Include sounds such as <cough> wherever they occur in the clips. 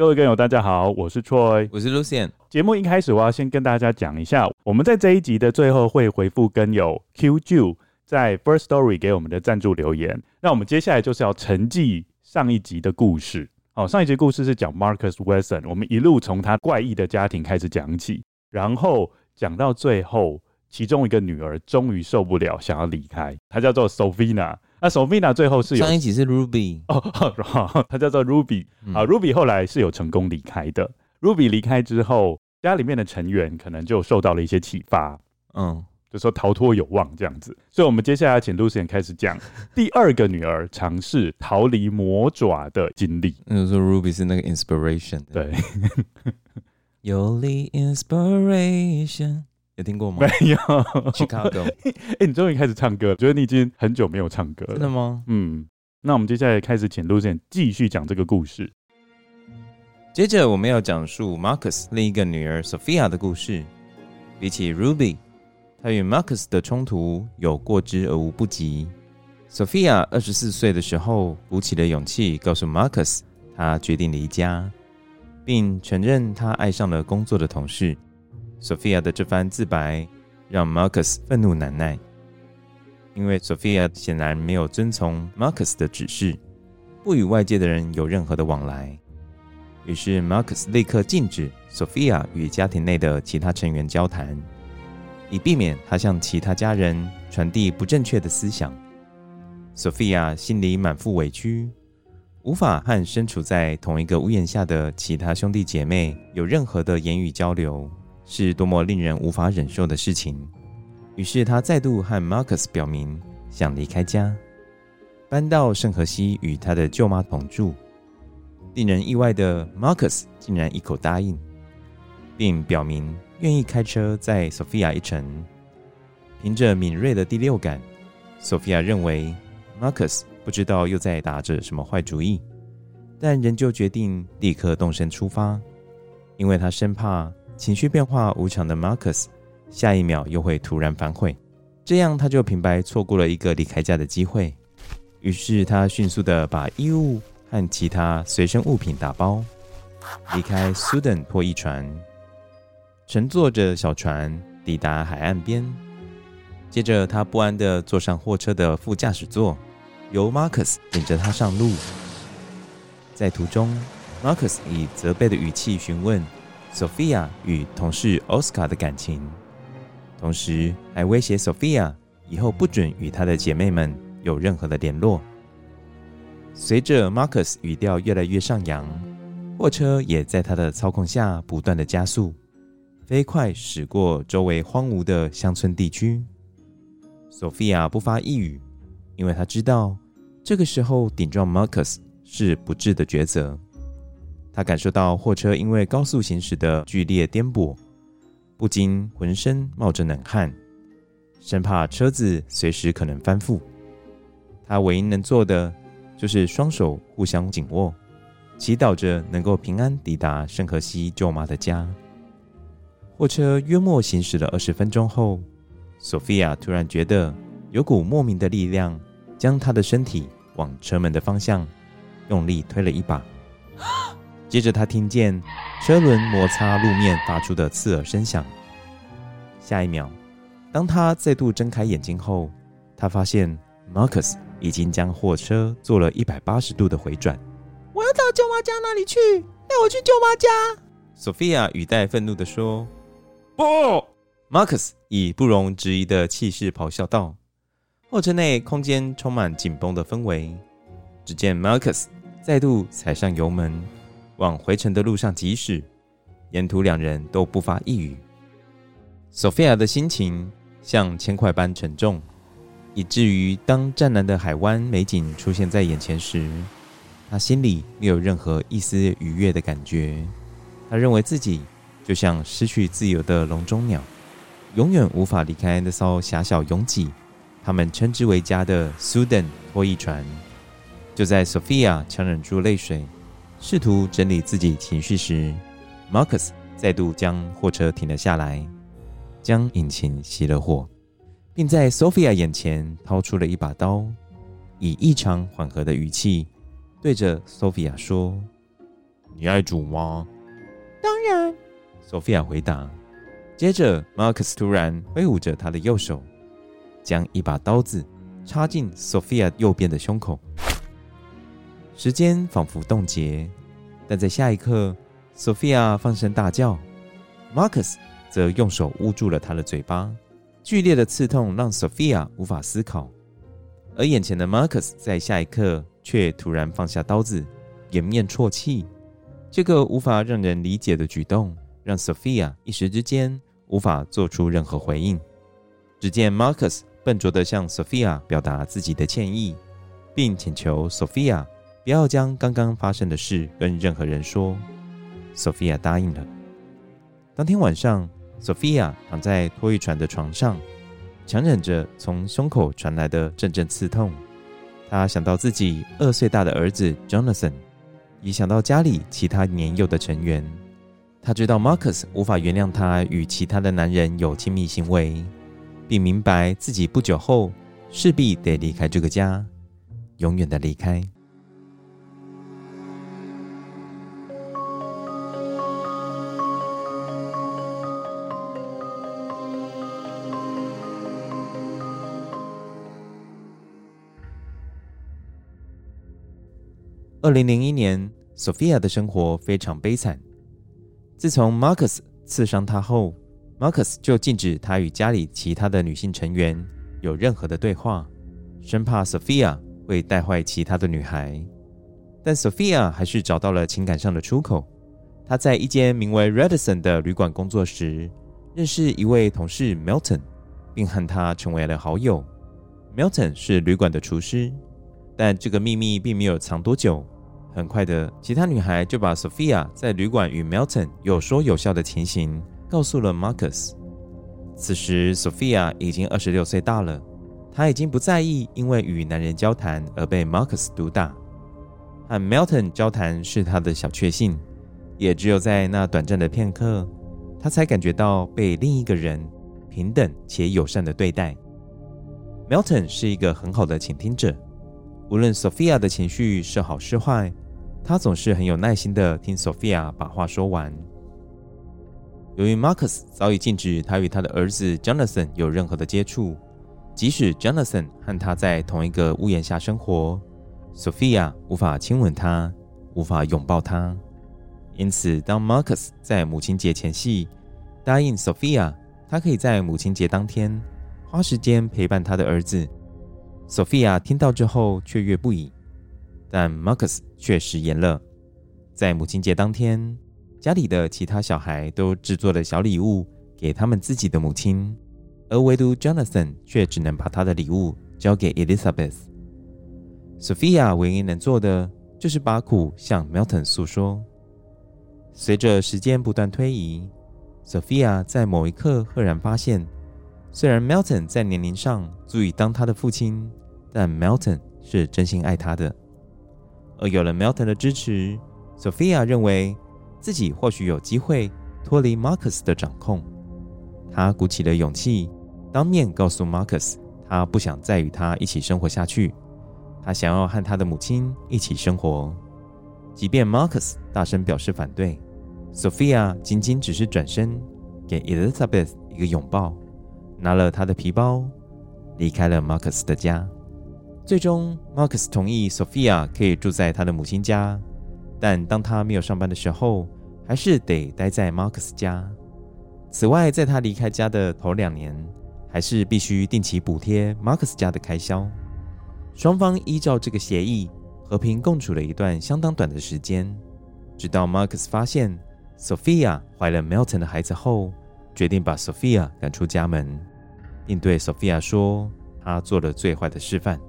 各位观友，大家好，我是 Troy，我是 Lucien。节目一开始，我要先跟大家讲一下，我们在这一集的最后会回复跟友 QJu 在 First Story 给我们的赞助留言。那我们接下来就是要承继上一集的故事。哦，上一集故事是讲 Marcus Wilson，我们一路从他怪异的家庭开始讲起，然后讲到最后，其中一个女儿终于受不了，想要离开，她叫做 Sofina。那 Sofina 最后是有上一集是 Ruby 哦，<laughs> 他叫做 Ruby 啊、嗯、，Ruby 后来是有成功离开的。Ruby 离开之后，家里面的成员可能就受到了一些启发，嗯，就说逃脱有望这样子。所以，我们接下来请 Lucien 开始讲 <laughs> 第二个女儿尝试逃离魔爪的经历。那时候 Ruby 是那个 inspiration，对 <laughs> 有力 inspiration。有听过吗？没有。Chicago，哎、<laughs> 欸，你终于开始唱歌了，觉得你已经很久没有唱歌了。真的吗？嗯，那我们接下来开始请 Lucien 继续讲这个故事。接着我们要讲述 Marcus 另一个女儿 Sophia 的故事。比起 Ruby，她与 Marcus 的冲突有过之而无不及。Sophia 二十四岁的时候，鼓起了勇气告诉 Marcus，她决定离家，并承认她爱上了工作的同事。Sophia 的这番自白让 Marcus 愤怒难耐，因为 Sophia 显然没有遵从 Marcus 的指示，不与外界的人有任何的往来。于是 Marcus 立刻禁止 Sophia 与家庭内的其他成员交谈，以避免他向其他家人传递不正确的思想。Sophia 心里满腹委屈，无法和身处在同一个屋檐下的其他兄弟姐妹有任何的言语交流。是多么令人无法忍受的事情。于是他再度和 Marcus 表明想离开家，搬到圣荷西与他的舅妈同住。令人意外的，Marcus 竟然一口答应，并表明愿意开车载 Sophia 一程。凭着敏锐的第六感，Sophia 认为 Marcus 不知道又在打着什么坏主意，但仍旧决定立刻动身出发，因为他生怕。情绪变化无常的 Marcus，下一秒又会突然反悔，这样他就平白错过了一个离开家的机会。于是他迅速地把衣物和其他随身物品打包，离开 Sudan 破译船，乘坐着小船抵达海岸边。接着他不安地坐上货车的副驾驶座，由 Marcus 领着他上路。在途中，Marcus 以责备的语气询问。Sophia 与同事 Oscar 的感情，同时还威胁 Sophia 以后不准与她的姐妹们有任何的联络。随着 Marcus 语调越来越上扬，货车也在他的操控下不断的加速，飞快驶过周围荒芜的乡村地区。Sophia 不发一语，因为她知道这个时候顶撞 Marcus 是不智的抉择。他感受到货车因为高速行驶的剧烈颠簸，不禁浑身冒着冷汗，生怕车子随时可能翻覆。他唯一能做的就是双手互相紧握，祈祷着能够平安抵达圣荷西舅妈的家。货车约莫行驶了二十分钟后，索菲亚突然觉得有股莫名的力量将她的身体往车门的方向用力推了一把。<gasps> <laughs> 接着，他听见车轮摩擦路面发出的刺耳声响。下一秒，当他再度睁开眼睛后，他发现 Marcus 已经将货车做了一百八十度的回转。我要到舅妈家那里去，带我去舅妈家。Sophia 语带愤怒地说：“不！”Marcus 以不容置疑的气势咆哮道。货车内空间充满紧绷的氛围。只见 Marcus 再度踩上油门，往回程的路上疾驶。沿途两人都不发一语。Sophia 的心情像铅块般沉重，以至于当湛蓝的海湾美景出现在眼前时，他心里没有任何一丝愉悦的感觉。他认为自己就像失去自由的笼中鸟，永远无法离开那艘狭小拥挤、他们称之为家的 Sudan 拖曳船。就在 Sophia 强忍住泪水，试图整理自己情绪时，Marcus 再度将货车停了下来，将引擎熄了火，并在 Sophia 眼前掏出了一把刀，以异常缓和的语气对着 Sophia 说：“你爱煮吗？”当然，Sophia 回答。接着，Marcus 突然挥舞着他的右手，将一把刀子插进 Sophia 右边的胸口。时间仿佛冻结，但在下一刻，Sophia 放声大叫，Marcus 则用手捂住了他的嘴巴。剧烈的刺痛让 Sophia 无法思考，而眼前的 Marcus 在下一刻却突然放下刀子，掩面啜泣。这个无法让人理解的举动，让 Sophia 一时之间无法做出任何回应。只见 Marcus 笨拙地向 Sophia 表达自己的歉意，并请求 Sophia 不要将刚刚发生的事跟任何人说。Sophia 答应了。当天晚上，Sophia 躺在拖曳船的床上，强忍着从胸口传来的阵阵刺痛。她想到自己二岁大的儿子 Jonathan。也想到家里其他年幼的成员，她知道 Marcus 无法原谅她与其他的男人有亲密行为，并明白自己不久后势必得离开这个家，永远的离开。二零零一年，Sophia 的生活非常悲惨。自从 Marcus 刺伤她后，Marcus 就禁止她与家里其他的女性成员有任何的对话，生怕 Sophia 会带坏其他的女孩。但 Sophia 还是找到了情感上的出口。她在一间名为 Radisson 的旅馆工作时，认识一位同事 Milton，并和他成为了好友。Milton 是旅馆的厨师。但这个秘密并没有藏多久，很快的，其他女孩就把 Sophia 在旅馆与 Milton 有说有笑的情形告诉了 Marcus。此时，Sophia 已经二十六岁大了，她已经不在意因为与男人交谈而被 Marcus 毒打。和 Milton 交谈是她的小确幸，也只有在那短暂的片刻，她才感觉到被另一个人平等且友善的对待。Milton 是一个很好的倾听者。无论 Sophia 的情绪是好是坏，他总是很有耐心地听 Sophia 把话说完。由于 Marcus 早已禁止他与他的儿子 Jonathan 有任何的接触，即使 Jonathan 和他在同一个屋檐下生活，Sophia 无法亲吻他，无法拥抱他。因此，当 Marcus 在母亲节前夕答应 Sophia，他可以在母亲节当天花时间陪伴他的儿子。Sophia 听到之后雀跃不已，但 Marcus 却食言了。在母亲节当天，家里的其他小孩都制作了小礼物给他们自己的母亲，而唯独 Jonathan 却只能把他的礼物交给 Elizabeth。Sophia 唯一能做的就是把苦向 Milton 诉说。随着时间不断推移，Sophia 在某一刻赫然发现，虽然 Milton 在年龄上足以当他的父亲。但 Melton 是真心爱她的，而有了 Melton 的支持，Sophia 认为自己或许有机会脱离 Marcus 的掌控。她鼓起了勇气，当面告诉 Marcus，她不想再与他一起生活下去，他想要和他的母亲一起生活。即便 Marcus 大声表示反对，Sophia 仅仅只是转身给 Elizabeth 一个拥抱，拿了他的皮包，离开了 Marcus 的家。最终，Marcus 同意 Sophia 可以住在他的母亲家，但当他没有上班的时候，还是得待在 Marcus 家。此外，在他离开家的头两年，还是必须定期补贴 Marcus 家的开销。双方依照这个协议和平共处了一段相当短的时间，直到 Marcus 发现 Sophia 怀了 Milton 的孩子后，决定把 Sophia 赶出家门，并对 Sophia 说他做了最坏的示范。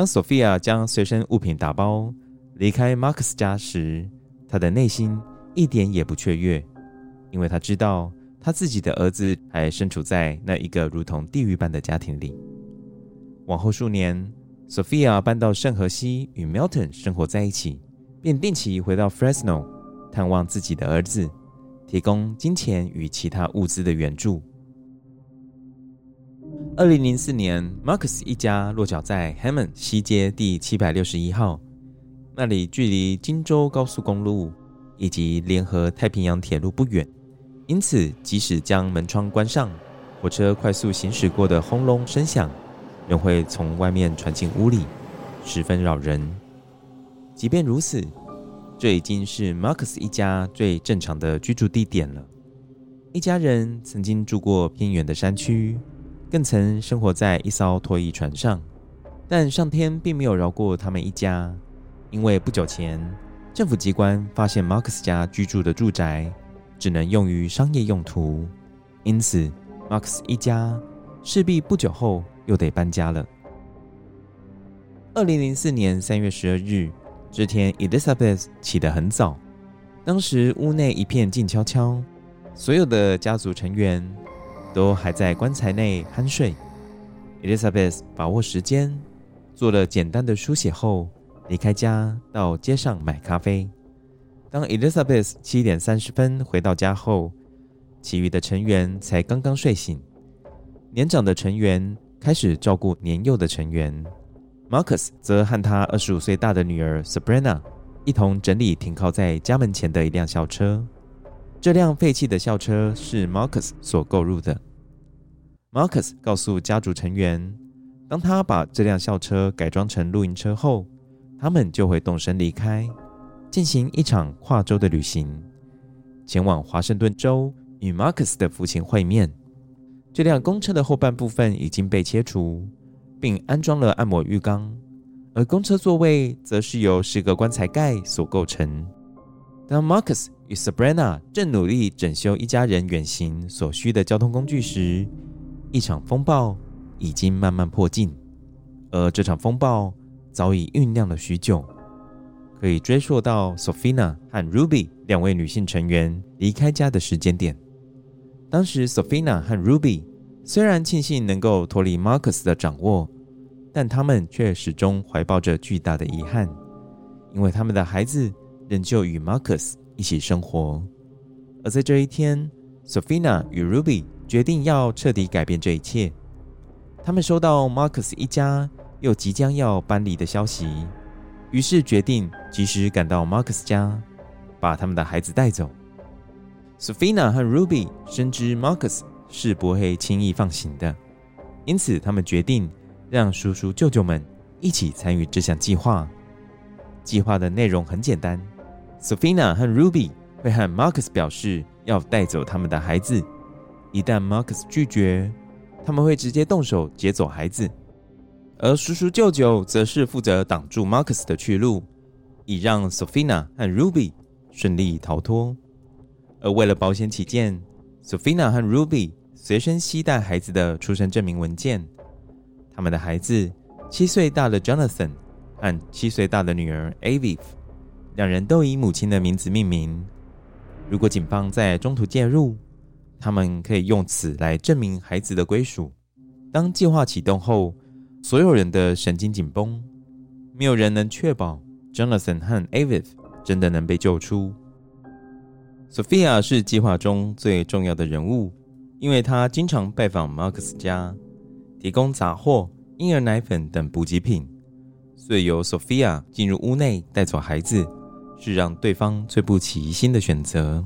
当 Sophia 将随身物品打包离开 Marcus 家时，她的内心一点也不雀跃，因为她知道她自己的儿子还身处在那一个如同地狱般的家庭里。往后数年，Sophia 搬到圣荷西与 Milton 生活在一起，便定期回到 Fresno 探望自己的儿子，提供金钱与其他物资的援助。二零零四年，Marcus 一家落脚在 Hammond 西街第七百六十一号，那里距离荆州高速公路以及联合太平洋铁路不远，因此即使将门窗关上，火车快速行驶过的轰隆声响仍会从外面传进屋里，十分扰人。即便如此，这已经是 Marcus 一家最正常的居住地点了。一家人曾经住过偏远的山区。更曾生活在一艘拖曳船上，但上天并没有饶过他们一家，因为不久前政府机关发现 Marcus 家居住的住宅只能用于商业用途，因此 Marcus 一家势必不久后又得搬家了。二零零四年三月十二日这天，Elizabeth 起得很早，当时屋内一片静悄悄，所有的家族成员。都还在棺材内酣睡。Elizabeth 把握时间，做了简单的书写后，离开家到街上买咖啡。当 Elizabeth 七点三十分回到家后，其余的成员才刚刚睡醒。年长的成员开始照顾年幼的成员，Marcus 则和他二十五岁大的女儿 Sabrina 一同整理停靠在家门前的一辆校车。这辆废弃的校车是 Marcus 所购入的。Marcus 告诉家族成员，当他把这辆校车改装成露营车后，他们就会动身离开，进行一场跨州的旅行，前往华盛顿州与 Marcus 的父亲会面。这辆公车的后半部分已经被切除，并安装了按摩浴缸，而公车座位则是由十个棺材盖所构成。当 Marcus 与 Sabrina 正努力整修一家人远行所需的交通工具时，一场风暴已经慢慢迫近，而这场风暴早已酝酿了许久，可以追溯到 Sophia 和 Ruby 两位女性成员离开家的时间点。当时 Sophia 和 Ruby 虽然庆幸能够脱离 Marcus 的掌握，但他们却始终怀抱着巨大的遗憾，因为他们的孩子。仍旧与 Marcus 一起生活，而在这一天，Sophia 与 Ruby 决定要彻底改变这一切。他们收到 Marcus 一家又即将要搬离的消息，于是决定及时赶到 Marcus 家，把他们的孩子带走。Sophia 和 Ruby 深知 Marcus 是不会轻易放行的，因此他们决定让叔叔舅舅们一起参与这项计划。计划的内容很简单。Sophia 和 Ruby 会和 Marcus 表示要带走他们的孩子，一旦 Marcus 拒绝，他们会直接动手劫走孩子。而叔叔舅舅则是负责挡住 Marcus 的去路，以让 Sophia 和 Ruby 顺利逃脱。而为了保险起见，Sophia 和 Ruby 随身携带孩子的出生证明文件。他们的孩子七岁大的 Jonathan 和七岁大的女儿 Avi。两人都以母亲的名字命名。如果警方在中途介入，他们可以用此来证明孩子的归属。当计划启动后所有人的神经紧绷，没有人能确保 Jonathan 和 Aviv 真的能被救出。Sophia 是计划中最重要的人物，因为她经常拜访 Max 家，提供杂货、婴儿奶粉等补给品，所以由 Sophia 进入屋内带走孩子，是让对方最不起疑心的选择。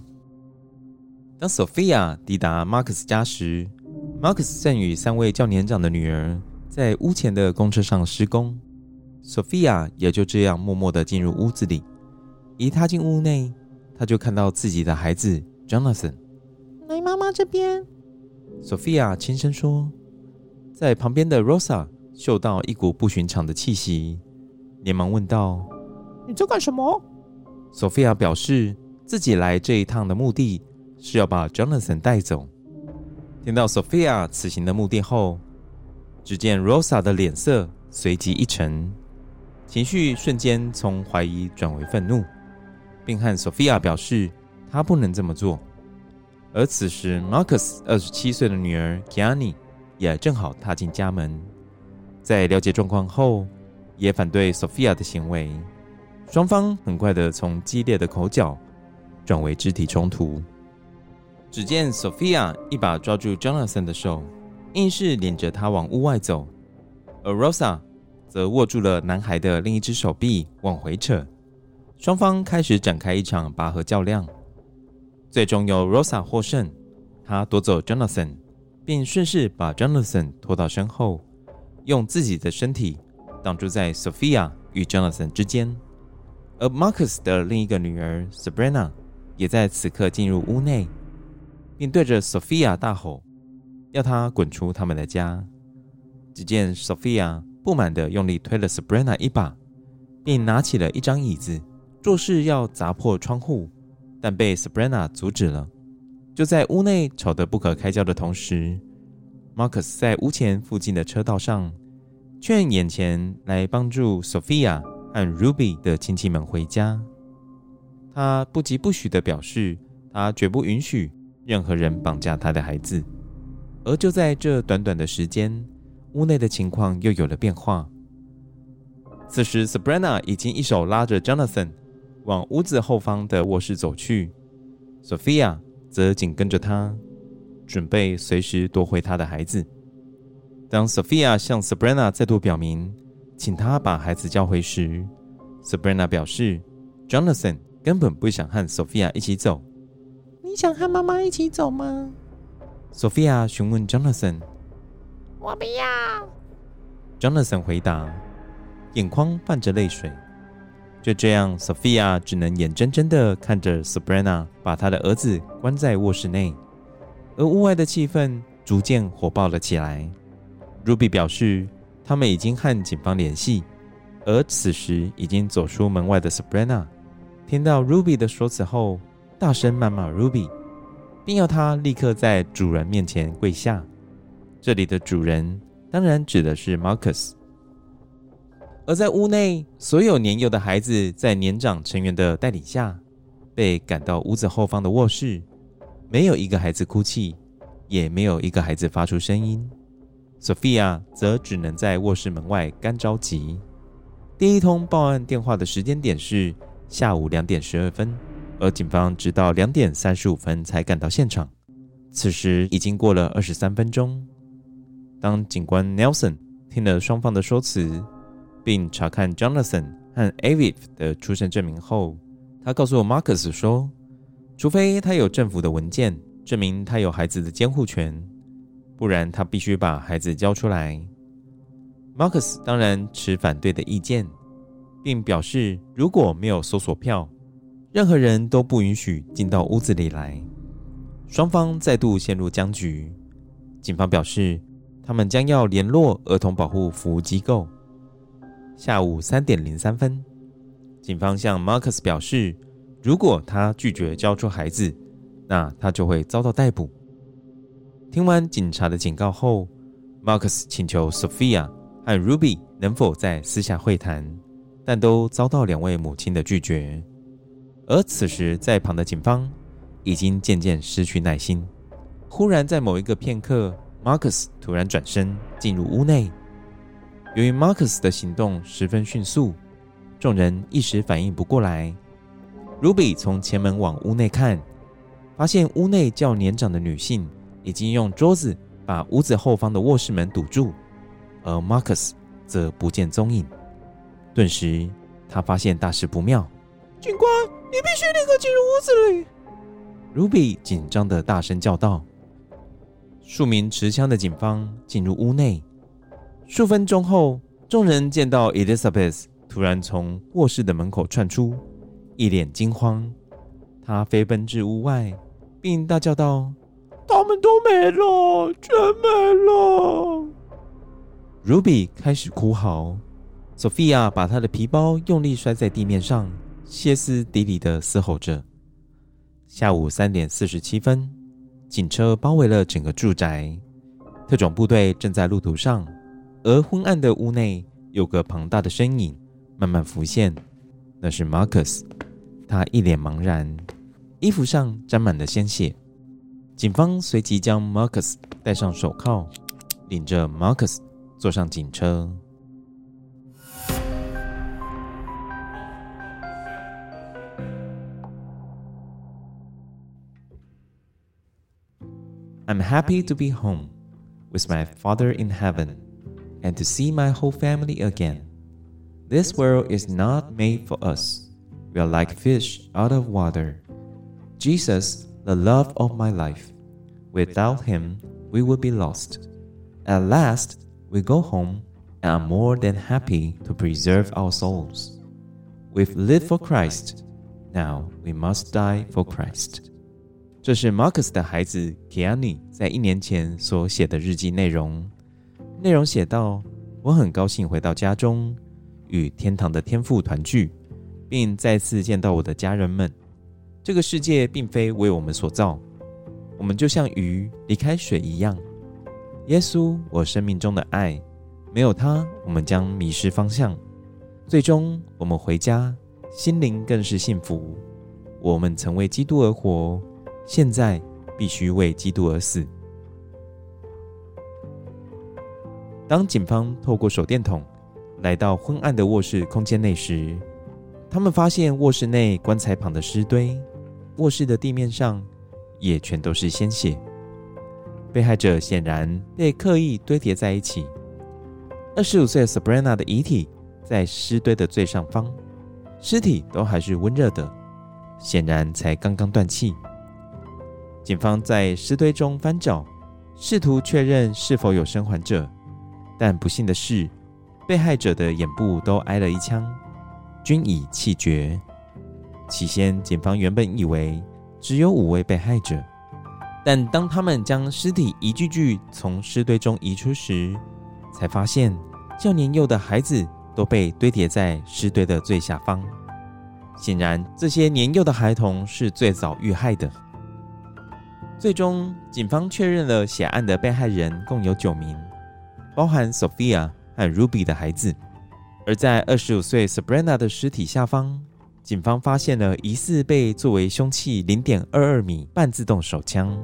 当 Sophia 抵达 Marcus 家时，Marcus 正与三位较年长的女儿在屋前的公车上施工。Sophia 也就这样默默的进入屋子里。一踏进屋内，她就看到自己的孩子 Jonathan。来妈妈这边。Sophia 轻声说。在旁边的 Rosa 嗅到一股不寻常的气息，连忙问道：“你在干什么？”Sophia 表示自己来这一趟的目的。是要把 Jonathan 带走。听到 Sophia 此行的目的后，只见 Rosa 的脸色随即一沉，情绪瞬间从怀疑转为愤怒，并和 Sophia 表示她不能这么做。而此时，Marcus 二十七岁的女儿 Kiani 也正好踏进家门，在了解状况后，也反对 Sophia 的行为。双方很快的从激烈的口角转为肢体冲突。只见 Sophia 一把抓住 Jonathan 的手，硬是领着他往屋外走，而 Rosa 则握住了男孩的另一只手臂往回扯。双方开始展开一场拔河较量，最终由 Rosa 获胜。他夺走 Jonathan，并顺势把 Jonathan 拖到身后，用自己的身体挡住在 Sophia 与 Jonathan 之间。而 Marcus 的另一个女儿 Sabrina 也在此刻进入屋内。并对着 Sophia 大吼，要她滚出他们的家。只见 Sophia 不满地用力推了 Sabrina 一把，并拿起了一张椅子，作势要砸破窗户，但被 Sabrina 阻止了。就在屋内吵得不可开交的同时，Marcus 在屋前附近的车道上劝眼前来帮助 Sophia 和 Ruby 的亲戚们回家。他不疾不徐地表示，他绝不允许。任何人绑架他的孩子，而就在这短短的时间，屋内的情况又有了变化。此时，Sabrina 已经一手拉着 Jonathan 往屋子后方的卧室走去，Sophia 则紧跟着他，准备随时夺回他的孩子。当 Sophia 向 Sabrina 再度表明，请他把孩子叫回时，Sabrina 表示，Jonathan 根本不想和 Sophia 一起走。你想和妈妈一起走吗？Sophia 询问 Jonathan。我不要。Jonathan 回答，眼眶泛着泪水。就这样，Sophia 只能眼睁睁地看着 Sabrina 把她的儿子关在卧室内，而屋外的气氛逐渐火爆了起来。Ruby 表示，他们已经和警方联系，而此时已经走出门外的 Sabrina 听到 Ruby 的说辞后。大声谩骂 Ruby，并要他立刻在主人面前跪下。这里的主人当然指的是 Marcus。而在屋内，所有年幼的孩子在年长成员的带领下，被赶到屋子后方的卧室。没有一个孩子哭泣，也没有一个孩子发出声音。Sophia 则只能在卧室门外干着急。第一通报案电话的时间点是下午两点十二分。而警方直到两点三十五分才赶到现场，此时已经过了二十三分钟。当警官 Nelson 听了双方的说辞，并查看 Jonathan 和 Aviv 的出生证明后，他告诉 Marcus 说：“除非他有政府的文件证明他有孩子的监护权，不然他必须把孩子交出来。” Marcus 当然持反对的意见，并表示如果没有搜索票，任何人都不允许进到屋子里来。双方再度陷入僵局。警方表示，他们将要联络儿童保护服务机构。下午三点零三分，警方向 Marcus 表示，如果他拒绝交出孩子，那他就会遭到逮捕。听完警察的警告后，Marcus 请求 Sophia 和 Ruby 能否在私下会谈，但都遭到两位母亲的拒绝。而此时，在旁的警方已经渐渐失去耐心。忽然，在某一个片刻，Marcus 突然转身进入屋内，由于 Marcus 的行动十分迅速，众人一时反应不过来。Ruby 从前门往屋内看，发现屋内较年长的女性已经用桌子把屋子后方的卧室门堵住，而 Marcus 则不见踪影。顿时，他发现大事不妙。警官，你必须立刻进入屋子里！Ruby 紧张地大声叫道。数名持枪的警方进入屋内。数分钟后，众人见到 Elizabeth 突然从卧室的门口窜出，一脸惊慌。他飞奔至屋外，并大叫道：“他们都没了，全没了！”Ruby 开始哭嚎。Sophia 把她的皮包用力摔在地面上，歇斯底里的嘶吼着。下午三点四十七分，警车包围了整个住宅，特种部队正在路途上。而昏暗的屋内有个庞大的身影慢慢浮现，那是 Marcus。他一脸茫然，衣服上沾满了鲜血。警方随即将 Marcus 戴上手铐，领着 Marcus 坐上警车。I'm happy to be home with my Father in heaven. and to see my whole family again. This world is not made for us. We are like fish out of water. Jesus, the love of my life. Without him, we would be lost. At last, we go home and are more than happy to preserve our souls. We've lived for Christ. Now we must die for Christ. 这是 Marcus 的孩子 Keani 在一年前所写的日记内容。内容写道：“我很高兴回到家中，与天堂的天父团聚，并再次见到我的家人们。 这个世界并非为我们所造，我们就像鱼离开水一样。耶稣，我生命中的爱，没有他，我们将迷失方向。最终，我们回家，心灵更是幸福。我们曾为基督而活，现在必须为基督而死。”当警方透过手电筒来到昏暗的卧室空间内时，他们发现卧室内棺材旁的尸堆，卧室的地面上也全都是鲜血。被害者显然被刻意堆叠在一起。二十五岁的 Sabrina 的遗体在尸堆的最上方，尸体都还是温热的，显然才刚刚断气。警方在尸堆中翻找，试图确认是否有生还者。但不幸的是，被害者的眼部都挨了一枪，均已气绝。起先，警方原本以为只有五位被害者，但当他们将尸体一具具从尸堆中移出时，才发现较年幼的孩子都被堆叠在尸堆的最下方。显然，这些年幼的孩童是最早遇害的。最终，警方确认了血案的被害人共有九名。包含 Sophia 和 Ruby 的孩子，而在二十五岁 Sabrina 的尸体下方，警方发现了疑似被作为凶器零点二二米半自动手枪，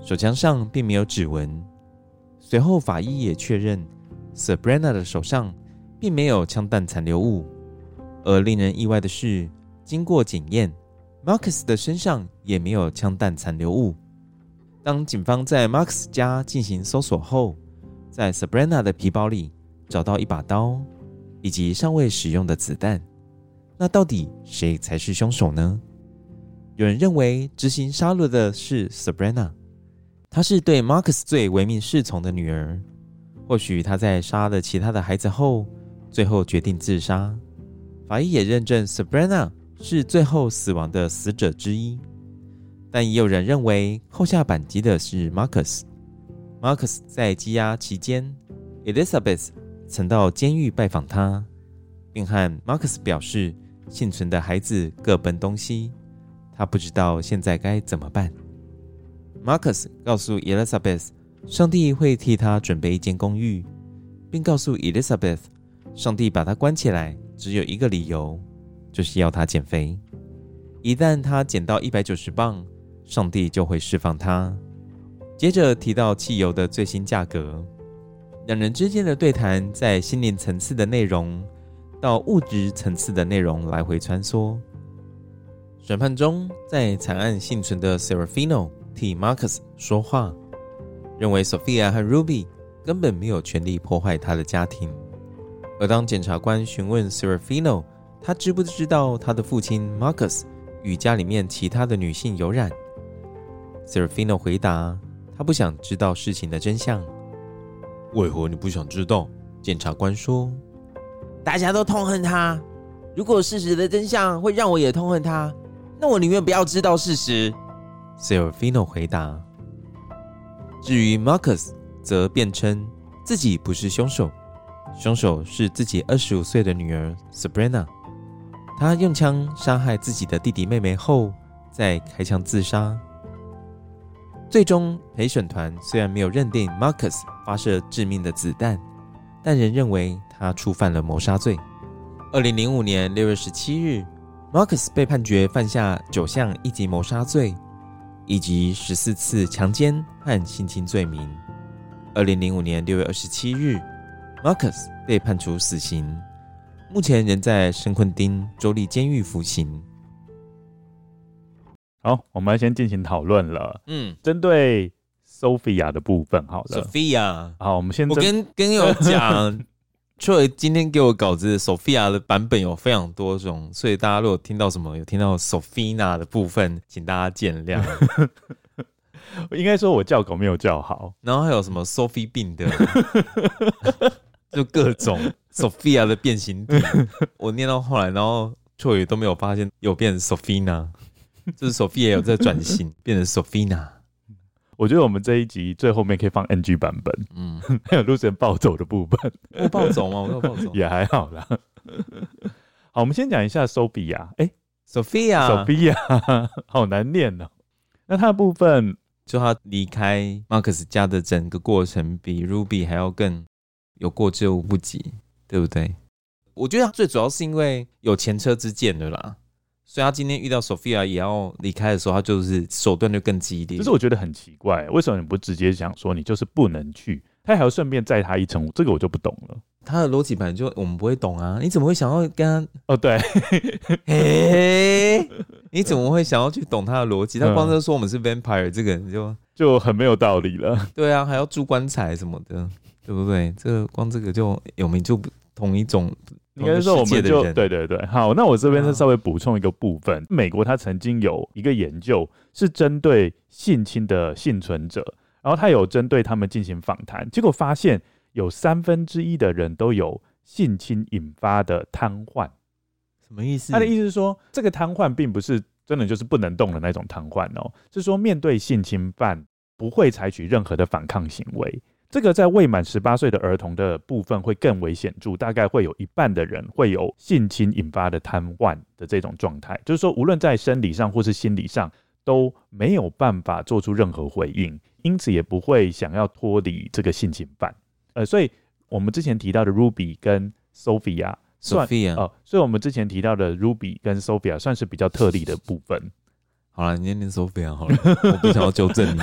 手枪上并没有指纹。随后法医也确认，Sabrina 的手上并没有枪弹残留物。而令人意外的是，经过检验，Marcus 的身上也没有枪弹残留物。当警方在 Marcus 家进行搜索后，在 Sabrina 的皮包里找到一把刀，以及尚未使用的子弹。那到底谁才是凶手呢？有人认为执行杀戮的是 Sabrina，她是对 Marcus 最唯命是从的女儿。或许她在杀了其他的孩子后，最后决定自杀。法医也认证 Sabrina 是最后死亡的死者之一，但也有人认为后下扳机的是 Marcus。Marcus 在羁押期间，Elizabeth 曾到监狱拜访他，并和 Marcus 表示幸存的孩子各奔东西，他不知道现在该怎么办。Marcus 告诉 Elizabeth，上帝会替他准备一间公寓，并告诉 Elizabeth，上帝把他关起来只有一个理由，就是要他减肥。一旦他减到一百九十磅，上帝就会释放他。接着提到汽油的最新价格，两人之间的对谈在心灵层次的内容到物质层次的内容来回穿梭。审判中，在惨案幸存的 Serafino 替 Marcus 说话，认为 Sophia 和 Ruby 根本没有权利破坏他的家庭。而当检察官询问 Serafino，他知不知道他的父亲 Marcus 与家里面其他的女性有染，Serafino 回答，他不想知道事情的真相。为何你不想知道？检察官说，大家都痛恨他，如果事实的真相会让我也痛恨他，那我宁愿不要知道事实。Serafino 回答。至于 Marcus，则辩称自己不是凶手。凶手是自己二十五岁的女儿 Sabrina，他用枪杀害自己的弟弟妹妹后，再开枪自杀。最终，陪审团虽然没有认定 Marcus 发射致命的子弹，但仍认为他触犯了谋杀罪。二零零五年六月十七日，Marcus 被判决犯下九项一级谋杀罪，以及十四次强奸和性侵罪名。二零零五年六月二十七日。Marcus 被判处死刑，目前仍在圣昆丁州立监狱服刑。好，我们先进行讨论了。嗯，针对 Sophia 的部分，好了，Sophia，好，我们先。我跟跟友讲，Troy 今天给我稿子，Sophia 的版本有非常多种，所以大家如果听到什么有听到 Sophina 的部分，请大家见谅。<laughs> 应该说我叫狗没有叫好，然后还有什么 Sophie 病的。<laughs> 就各种 Sophia 的变形体，我念到后来，然后错语都没有发现有变成 Sophina，就是 Sophia 有在转型变成 Sophina。我觉得我们这一集最后面可以放 NG 版本，嗯，<laughs> 还有 Lucien 暴走的部分。我暴走吗？我暴走，<laughs> 也还好啦。好，我们先讲一下 Sophia，哎，Sophia，Sophia，<laughs> 好难念哦。那他的部分，就他离开 Marcus 家的整个过程，比 Ruby 还要更。有过之而无不及，对不对？我觉得他最主要是因为有前车之鉴的啦，所以他今天遇到 Sophia 也要离开的时候，他就是手段就更激烈。可是我觉得很奇怪，为什么你不直接想说你就是不能去，他还要顺便载他一程？这个我就不懂了。他的逻辑本来就我们不会懂啊，你怎么会想要跟他？<laughs> 哦，对，<laughs> 嘿，你怎么会想要去懂他的逻辑？他光是说我们是 vampire，这个人就就很没有道理了。对啊，还要住棺材什么的。对不对？这个光这个就有名就不同一种，应该说我们就对对对。好，那我这边是稍微补充一个部分。啊、美国它曾经有一个研究是针对性侵的幸存者，然后他有针对他们进行访谈，结果发现有三分之一的人都有性侵引发的瘫痪。什么意思？他的意思是说，这个瘫痪并不是真的就是不能动的那种瘫痪哦，是说面对性侵犯不会采取任何的反抗行为。这个在未满十八岁的儿童的部分会更为显著，大概会有一半的人会有性侵引发的瘫痪的这种状态，就是说无论在生理上或是心理上都没有办法做出任何回应，因此也不会想要脱离这个性侵犯。呃，所以我们之前提到的 Ruby 跟 Sophia 算，Sophia 哦，所以我们之前提到的 Ruby 跟 Sophia 算是比较特例的部分。好了，你念念 Sophia 好了，<laughs> 我不想要纠正你，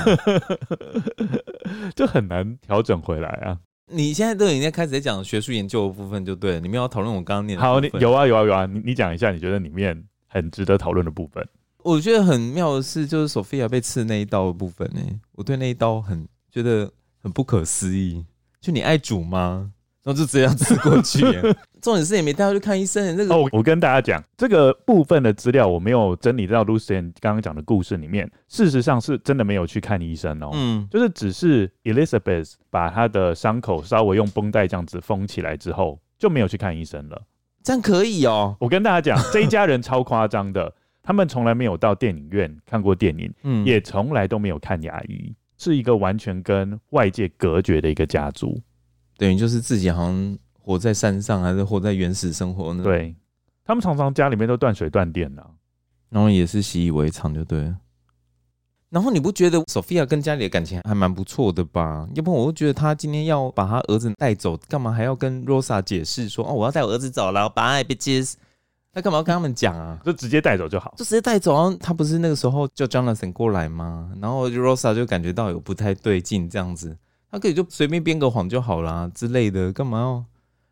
<laughs> 就很难调整回来啊。你现在都已经开始在讲学术研究的部分就对了，你们要讨论我刚刚念的。好，你有啊有啊有啊，你你讲一下，你觉得里面很值得讨论的部分？我觉得很妙的是，就是 Sophia 被刺那一刀的部分呢，我对那一刀很觉得很不可思议。就你爱煮吗？然后就这样子过去。<laughs> 重点是也没带他去看医生。这个哦，我跟大家讲，这个部分的资料我没有整理到 Lucien 刚刚讲的故事里面。事实上是真的没有去看医生哦，嗯，就是只是 Elizabeth 把他的伤口稍微用绷带这样子封起来之后，就没有去看医生了。这样可以哦。我跟大家讲，这一家人超夸张的，他们从来没有到电影院看过电影，嗯，也从来都没有看牙医，是一个完全跟外界隔绝的一个家族。等于就是自己好像活在山上，还是活在原始生活呢？对，他们常常家里面都断水断电的，然后也是习以为常，就对了。然后你不觉得 Sophia 跟家里的感情还蛮不错的吧？要不然我就觉得他今天要把他儿子带走，干嘛还要跟 Rosa 解释说哦，我要带我儿子走了，Bye bitches。他干嘛要跟他们讲啊？就直接带走就好，就直接带走。他不是那个时候叫 Jonathan 过来吗？然后 Rosa 就感觉到有不太对劲，这样子。他可以就随便编个谎就好啦之类的，干嘛要？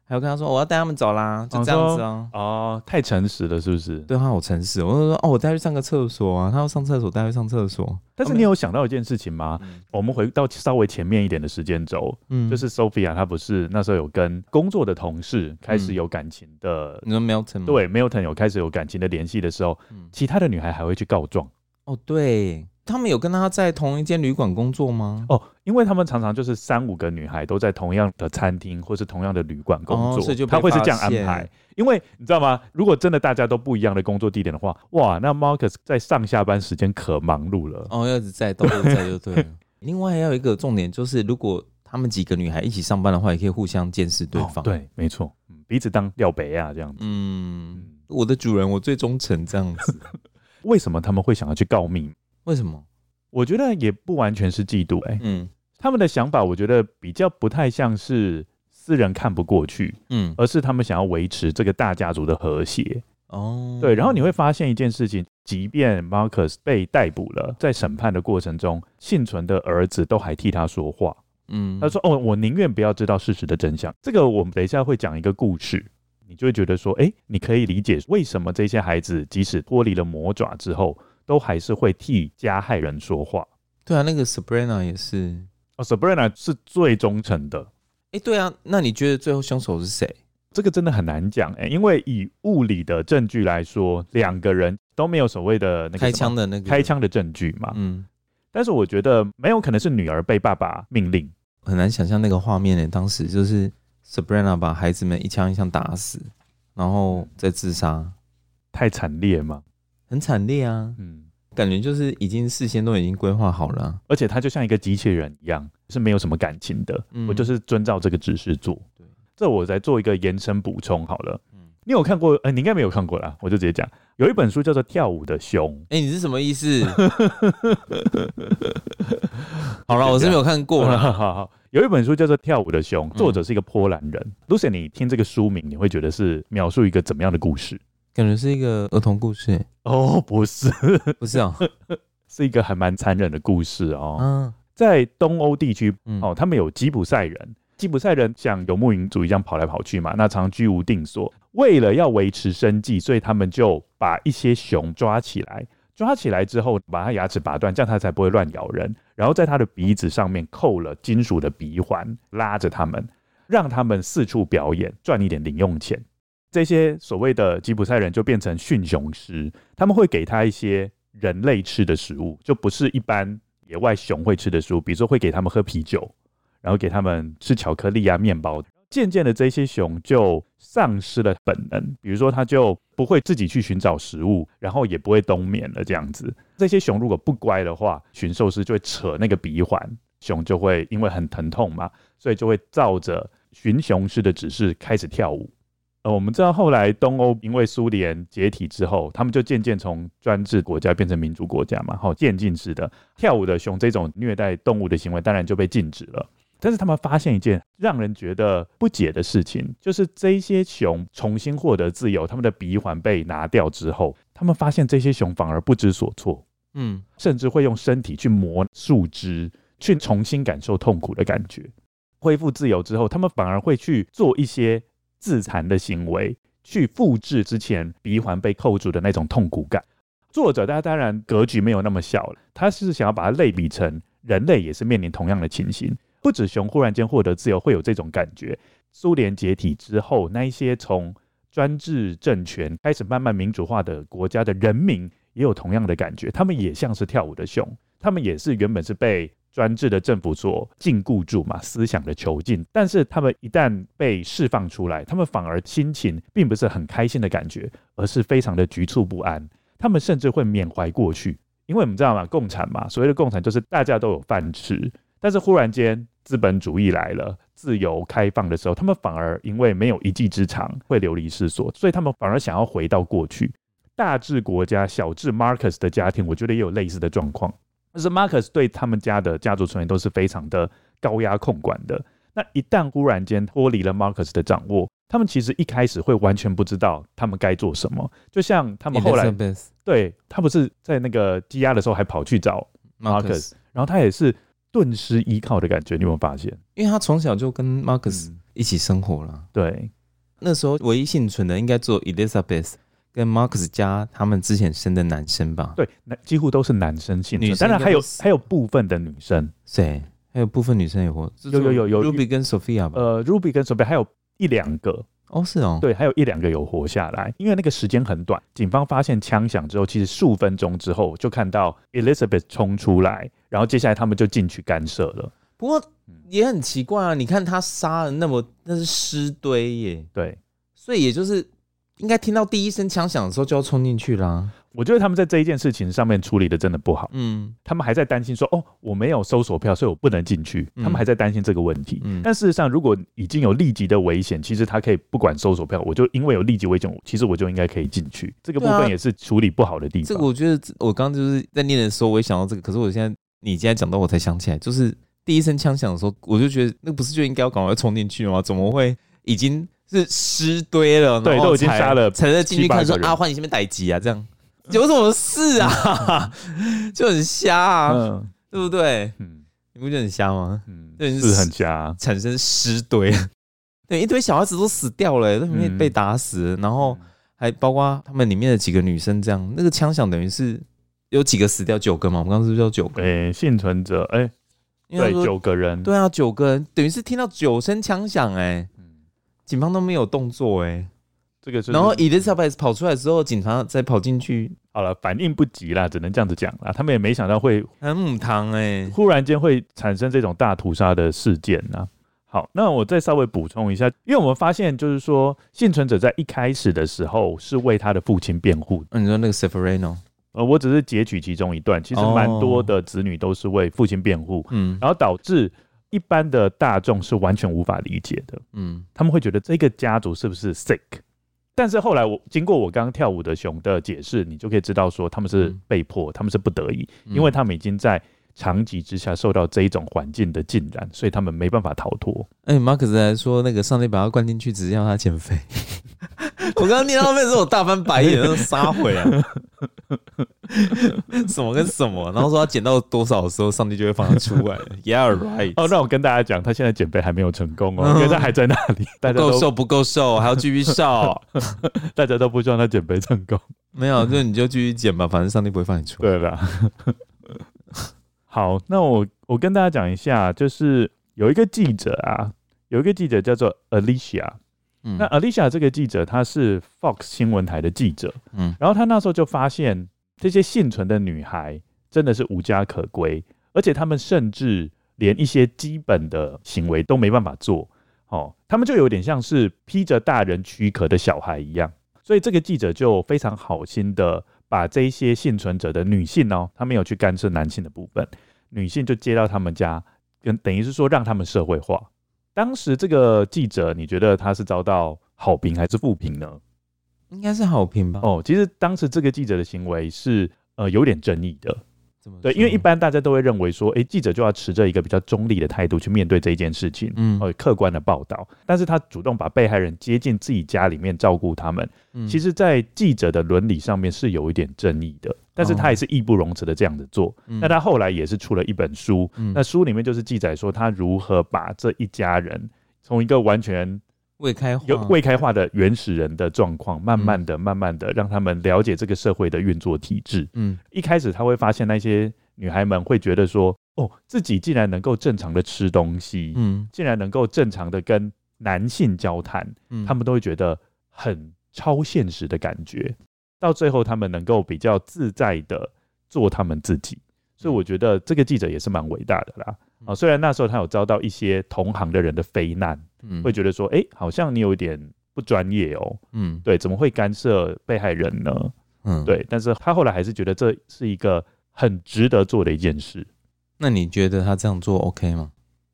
还要跟他说我要带他们走啦，就这样子啊。哦，太诚实了，是不是？对他好诚实，我就说哦，我带他去上个厕所啊，他要上厕所，带他去上厕所。但是你有想到一件事情吗？嗯、我们回到稍微前面一点的时间轴，嗯，就是 Sophia 她不是那时候有跟工作的同事开始有感情的，嗯、你说 Milton 吗？对，Milton 有开始有感情的联系的时候，嗯、其他的女孩还会去告状。哦，对。他们有跟他在同一间旅馆工作吗？哦，因为他们常常就是三五个女孩都在同样的餐厅或是同样的旅馆工作，哦、所以就他会是这样安排。因为你知道吗？如果真的大家都不一样的工作地点的话，哇，那 Marcus 在上下班时间可忙碌了。哦，要一直在，都在就对了。<laughs> 另外还有一个重点就是，如果他们几个女孩一起上班的话，也可以互相监视对方。哦、对，没错，彼此当料杯啊，这样子。嗯，我的主人，我最忠诚，这样子。<laughs> 为什么他们会想要去告密？为什么？我觉得也不完全是嫉妒，哎，嗯，他们的想法我觉得比较不太像是私人看不过去，嗯，而是他们想要维持这个大家族的和谐，哦，对，然后你会发现一件事情，即便 Marcus 被逮捕了，在审判的过程中，幸存的儿子都还替他说话，嗯，他说：“哦，我宁愿不要知道事实的真相。”这个我们等一下会讲一个故事，你就会觉得说，哎，你可以理解为什么这些孩子即使脱离了魔爪之后。都还是会替加害人说话。对啊，那个 Sabrina 也是。哦，Sabrina 是最忠诚的。哎、欸，对啊，那你觉得最后凶手是谁？这个真的很难讲哎、欸，因为以物理的证据来说，两个人都没有所谓的那个开枪的那个开枪的证据嘛。嗯。但是我觉得没有可能是女儿被爸爸命令，很难想象那个画面呢、欸。当时就是 Sabrina 把孩子们一枪一枪打死，然后再自杀，太惨烈嘛。很惨烈啊，嗯，感觉就是已经事先都已经规划好了，而且他就像一个机器人一样，是没有什么感情的，嗯、我就是遵照这个指示做。对，这我再做一个延伸补充好了。嗯，你有看过？呃，你应该没有看过啦，我就直接讲，有一本书叫做《跳舞的熊》。哎、欸，你是什么意思？<laughs> 好了，我是没有看过了。<laughs> 好好，有一本书叫做《跳舞的熊》，作者是一个波兰人。嗯、Lucy，你听这个书名，你会觉得是描述一个怎么样的故事？感觉是一个儿童故事哦，不是，<laughs> 不是啊，是一个还蛮残忍的故事哦。嗯，在东欧地区哦，他们有吉普赛人，吉普赛人像游牧民族一样跑来跑去嘛，那常居无定所。为了要维持生计，所以他们就把一些熊抓起来，抓起来之后把它牙齿拔断，这样它才不会乱咬人。然后在它的鼻子上面扣了金属的鼻环，拉着他们，让他们四处表演，赚一点零用钱。这些所谓的吉普赛人就变成驯熊师，他们会给他一些人类吃的食物，就不是一般野外熊会吃的食物，比如说会给他们喝啤酒，然后给他们吃巧克力啊、面包。渐渐的，这些熊就丧失了本能，比如说它就不会自己去寻找食物，然后也不会冬眠了。这样子，这些熊如果不乖的话，驯兽师就会扯那个鼻环，熊就会因为很疼痛嘛，所以就会照着驯熊师的指示开始跳舞。呃，我们知道后来东欧因为苏联解体之后，他们就渐渐从专制国家变成民主国家嘛，好渐进式的跳舞的熊这种虐待动物的行为当然就被禁止了。但是他们发现一件让人觉得不解的事情，就是这些熊重新获得自由，他们的鼻环被拿掉之后，他们发现这些熊反而不知所措，嗯，甚至会用身体去磨树枝，去重新感受痛苦的感觉。恢复自由之后，他们反而会去做一些。自残的行为，去复制之前鼻环被扣住的那种痛苦感。作者他当然格局没有那么小了，他是想要把它类比成人类也是面临同样的情形。不止熊忽然间获得自由会有这种感觉，苏联解体之后，那一些从专制政权开始慢慢民主化的国家的人民也有同样的感觉，他们也像是跳舞的熊，他们也是原本是被。专制的政府所禁锢住嘛，思想的囚禁。但是他们一旦被释放出来，他们反而心情并不是很开心的感觉，而是非常的局促不安。他们甚至会缅怀过去，因为我们知道嘛，共产嘛，所谓的共产就是大家都有饭吃。但是忽然间资本主义来了，自由开放的时候，他们反而因为没有一技之长，会流离失所，所以他们反而想要回到过去。大至国家，小至 Marcus 的家庭，我觉得也有类似的状况。但是 Marcus 对他们家的家族成员都是非常的高压控管的。那一旦忽然间脱离了 Marcus 的掌握，他们其实一开始会完全不知道他们该做什么。就像他们后来对他不是在那个羁押的时候还跑去找 Marcus. 然后他也是顿失依靠的感觉。你有没有发现？因为他从小就跟 Marcus 一起生活了。对，那时候唯一幸存的应该只有 Elizabeth 跟 Marcus 家他们之前生的男生吧？对，那几乎都是男生幸存，女生当然还有还有部分的女生，谁？还有部分女生有活，有有有有，Ruby 跟 Sophia 吧？呃，Ruby 跟 Sophia 还有一两个。哦，是哦，对，还有一两个有活下来，因为那个时间很短。警方发现枪响之后，其实数分钟之后就看到 Elizabeth 冲出来，然后接下来他们就进去干涉了。不过也很奇怪啊，你看他杀了那么，那是尸堆耶，对，所以也就是应该听到第一声枪响的时候就要冲进去啦。我觉得他们在这一件事情上面处理的真的不好。嗯，他们还在担心说，哦，我没有搜索票，所以我不能进去。他们还在担心这个问题。嗯，但事实上，如果已经有立即的危险，其实他可以不管搜索票，我就因为有立即危险，其实我就应该可以进去。这个部分也是处理不好的地方。这个我觉得，我刚刚就是在念的时候，我也想到这个。可是我现在你现在讲到，我才想起来，就是第一声枪响的时候，我就觉得那不是就应该要赶快冲进去吗？怎么会已经是尸堆了？对，都已经杀了，才在进去看说啊，换你这边逮鸡啊，这样。有什么事啊？<laughs> 就很瞎啊，嗯、对不对？嗯，你不觉得很瞎吗？嗯，是很瞎、啊，产生尸堆，对，一堆小孩子都死掉了，都被打死，嗯、然后还包括他们里面的几个女生，这样那个枪响等于是有几个死掉，九个嘛？我们刚刚是不是叫九个？哎，幸存者，哎、欸，对，九个人，对啊，九个人，等于是听到九声枪响，哎，警方都没有动作、欸，哎。这个就是，然后 Elizabeth 跑出来之后，警察再跑进去，好了，反应不及啦，只能这样子讲啦。他们也没想到会很母汤哎，忽然间会产生这种大屠杀的事件呢。好，那我再稍微补充一下，因为我们发现就是说，幸存者在一开始的时候是为他的父亲辩护。嗯，你说那个 Severino，呃，我只是截取其中一段，其实蛮多的子女都是为父亲辩护，嗯，然后导致一般的大众是完全无法理解的，嗯，他们会觉得这个家族是不是 sick？但是后来我经过我刚刚跳舞的熊的解释，你就可以知道说他们是被迫，嗯、他们是不得已，因为他们已经在长期之下受到这一种环境的浸染，所以他们没办法逃脱。哎、欸，马克思还说那个上帝把他关进去，只是要他减肥。我刚刚念到那时候，我大翻白眼，都撒回啊！<laughs> 什么跟什么？然后说他减到多少的时候，上帝就会放他出来。Yeah, right。哦，那我跟大家讲，他现在减肥还没有成功哦，因为他还在那里。<laughs> 大家够瘦不够瘦，还要继续瘦。<laughs> 大家都不希望他减肥成功。没有，就你就继续减吧，反正上帝不会放你出来。对吧？好，那我我跟大家讲一下，就是有一个记者啊，有一个记者叫做 Alicia。嗯、那 Alicia 这个记者，她是 Fox 新闻台的记者，嗯，然后他那时候就发现这些幸存的女孩真的是无家可归，而且她们甚至连一些基本的行为都没办法做，哦，他们就有点像是披着大人躯壳的小孩一样，所以这个记者就非常好心的把这一些幸存者的女性哦，他没有去干涉男性的部分，女性就接到他们家，跟等于是说让他们社会化。当时这个记者，你觉得他是遭到好评还是负评呢？应该是好评吧。哦，其实当时这个记者的行为是呃有点争议的。对，因为一般大家都会认为说，哎，记者就要持着一个比较中立的态度去面对这一件事情，嗯，呃，客观的报道。但是他主动把被害人接进自己家里面照顾他们，嗯，其实，在记者的伦理上面是有一点争议的。但是他也是义不容辞的这样子做。那他后来也是出了一本书，那书里面就是记载说他如何把这一家人从一个完全未开化、有未开化的原始人的状况，慢慢的、慢慢的让他们了解这个社会的运作体制。嗯，一开始他会发现那些女孩们会觉得说，哦，自己竟然能够正常的吃东西，嗯，竟然能够正常的跟男性交谈，嗯，他们都会觉得很超现实的感觉。到最后，他们能够比较自在的做他们自己，所以我觉得这个记者也是蛮伟大的啦。啊，虽然那时候他有遭到一些同行的人的非难，嗯，会觉得说，哎，好像你有一点不专业哦，嗯，对，怎么会干涉被害人呢？嗯，对，但是他后来还是觉得这是一个很值得做的一件事。那你觉得他这样做 OK 吗？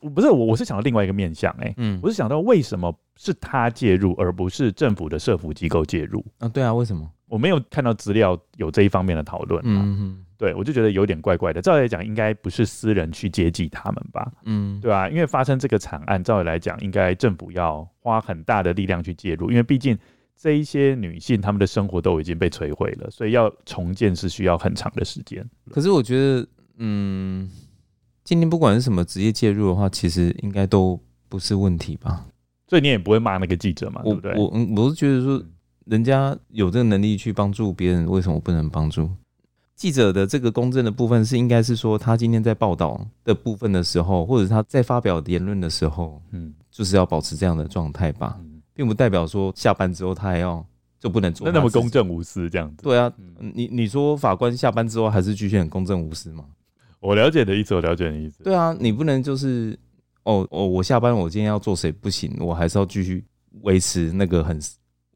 不是我，我是想到另外一个面向，哎，嗯，我是想到为什么是他介入，而不是政府的社福机构介入啊？对啊，为什么？我没有看到资料有这一方面的讨论，嗯哼，对，我就觉得有点怪怪的。照理来讲，应该不是私人去接济他们吧？嗯，对啊？因为发生这个惨案，照理来讲，应该政府要花很大的力量去介入，因为毕竟这一些女性她们的生活都已经被摧毁了，所以要重建是需要很长的时间。可是我觉得，嗯，今天不管是什么职业介入的话，其实应该都不是问题吧？所以你也不会骂那个记者嘛？对不对？我我我是觉得说，人家有这个能力去帮助别人，为什么不能帮助？记者的这个公正的部分是应该是说，他今天在报道的部分的时候，或者他在发表言论的时候，嗯，就是要保持这样的状态吧，并不代表说下班之后他还要就不能做，那那么公正无私这样子？对啊，你你说法官下班之后还是继续很公正无私吗？我了解的意思，我了解的意思。对啊，你不能就是哦哦，我下班我今天要做谁不行，我还是要继续维持那个很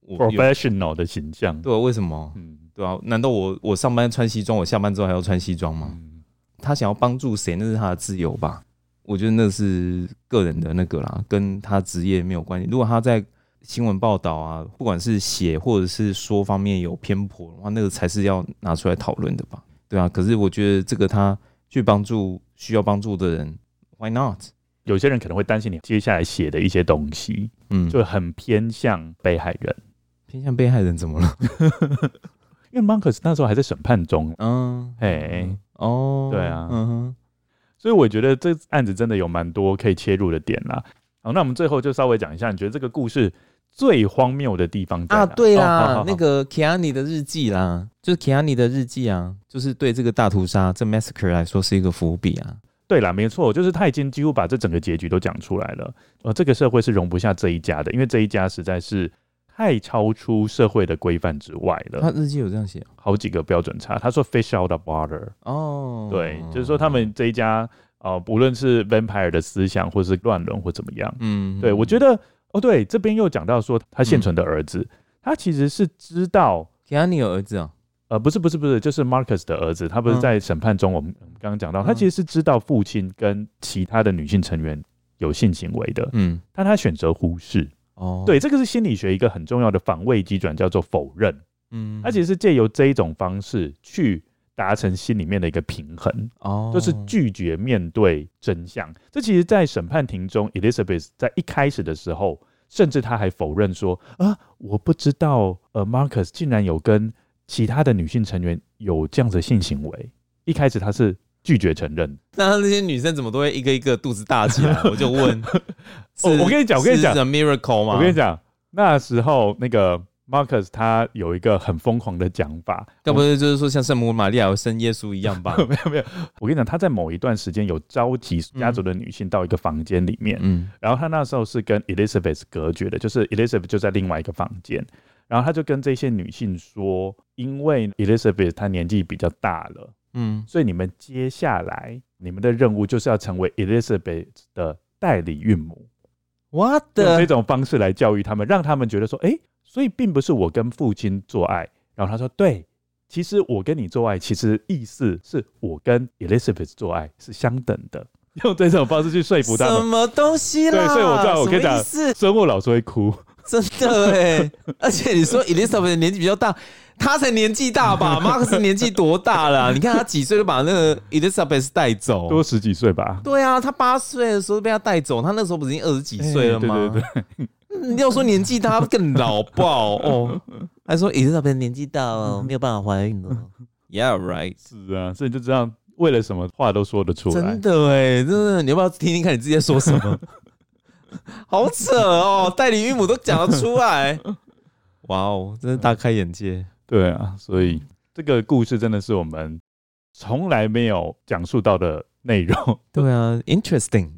professional 的形象。对啊，为什么？嗯。对啊，难道我我上班穿西装，我下班之后还要穿西装吗？嗯、他想要帮助谁，那是他的自由吧？我觉得那是个人的那个啦，跟他职业没有关系。如果他在新闻报道啊，不管是写或者是说方面有偏颇的话，那个才是要拿出来讨论的吧？对啊。可是我觉得这个他去帮助需要帮助的人，Why not？有些人可能会担心你接下来写的一些东西，嗯，就很偏向被害人，偏向被害人怎么了？<laughs> 因为 Marcus 那时候还在审判中，<laughs> 嗯，嘿，哦，对啊，嗯哼，所以我觉得这案子真的有蛮多可以切入的点啦。好，那我们最后就稍微讲一下，你觉得这个故事最荒谬的地方在？啊，对啦，那个 Kiani 的日记啦，就是 Kiani 的日记啊，就是对这个大屠杀这 massacre 来说是一个伏笔啊。对啦，没错，就是他已经几乎把这整个结局都讲出来了。呃，这个社会是容不下这一家的，因为这一家实在是。太超出社会的规范之外了。他日记有这样写，好几个标准差。他说 “fish out of water”。哦，对，就是说他们这一家呃，不论是 vampire 的思想，或是乱伦，或怎么样，嗯，对我觉得，哦，对，这边又讲到说他现存的儿子，嗯、他其实是知道 Kiani 有儿子啊，呃，不是，不是，不是，就是 Marcus 的儿子，他不是在审判中，我们刚刚讲到，他其实是知道父亲跟其他的女性成员有性行为的，嗯，但他选择忽视。哦，对，这个是心理学一个很重要的防卫机转，叫做否认。嗯，他其实是借由这一种方式去达成心里面的一个平衡。哦，就是拒绝面对真相。这其实，在审判庭中，Elizabeth 在一开始的时候，甚至她还否认说：“啊，我不知道，呃，Marcus 竟然有跟其他的女性成员有这样子的性行为。”一开始她是。拒绝承认，那那些女生怎么都会一个一个肚子大起来？<laughs> 我就问，我我跟你讲，我跟你讲，miracle 吗？我跟你讲，那时候那个 Marcus 他有一个很疯狂的讲法，该不是就是说像圣母玛利亚生耶稣一样吧？<laughs> 没有没有，我跟你讲，他在某一段时间有召集家族的女性到一个房间里面，嗯，然后他那时候是跟 Elizabeth 隔绝的，就是 Elizabeth 就在另外一个房间，然后他就跟这些女性说，因为 Elizabeth 她年纪比较大了。嗯，所以你们接下来你们的任务就是要成为 Elizabeth 的代理孕母。我的用这种方式来教育他们，让他们觉得说，哎、欸，所以并不是我跟父亲做爱。然后他说，对，其实我跟你做爱，其实意思是我跟 Elizabeth 做爱是相等的。<laughs> 用这种方式去说服他们，什么东西啦？对，所以我知道，我跟你讲，生物老师会哭，真的哎。<laughs> 而且你说 Elizabeth 年纪比较大。他才年纪大吧？<laughs> Marcus 年纪多大了啊？你看他几岁就把那个 Elizabeth 带走，多十几岁吧？对啊，他八岁的时候被他带走，他那时候不是已经二十几岁了吗？欸、对对对，你 <laughs> 要说年纪大，更老爆哦。<laughs> 还说 Elizabeth 年纪大了，没有办法怀孕了。<laughs> Yeah, right。是啊，所以就这样，为了什么话都说得出来。真的哎，真的，你要不要听听看你自己在说什么？好扯哦，代理孕母都讲得出来。哇哦，真是大开眼界。对啊，所以这个故事真的是我们从来没有讲述到的内容。对啊，interesting，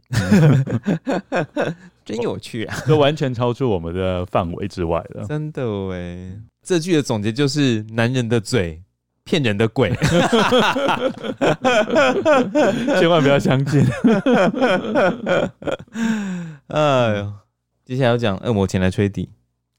真有趣啊，都完全超出我们的范围之外了。真的哎，这句的总结就是：男人的嘴，骗人的鬼。<laughs> <laughs> 千万不要相信。<laughs> 哎呦，接下来要讲恶魔前来吹笛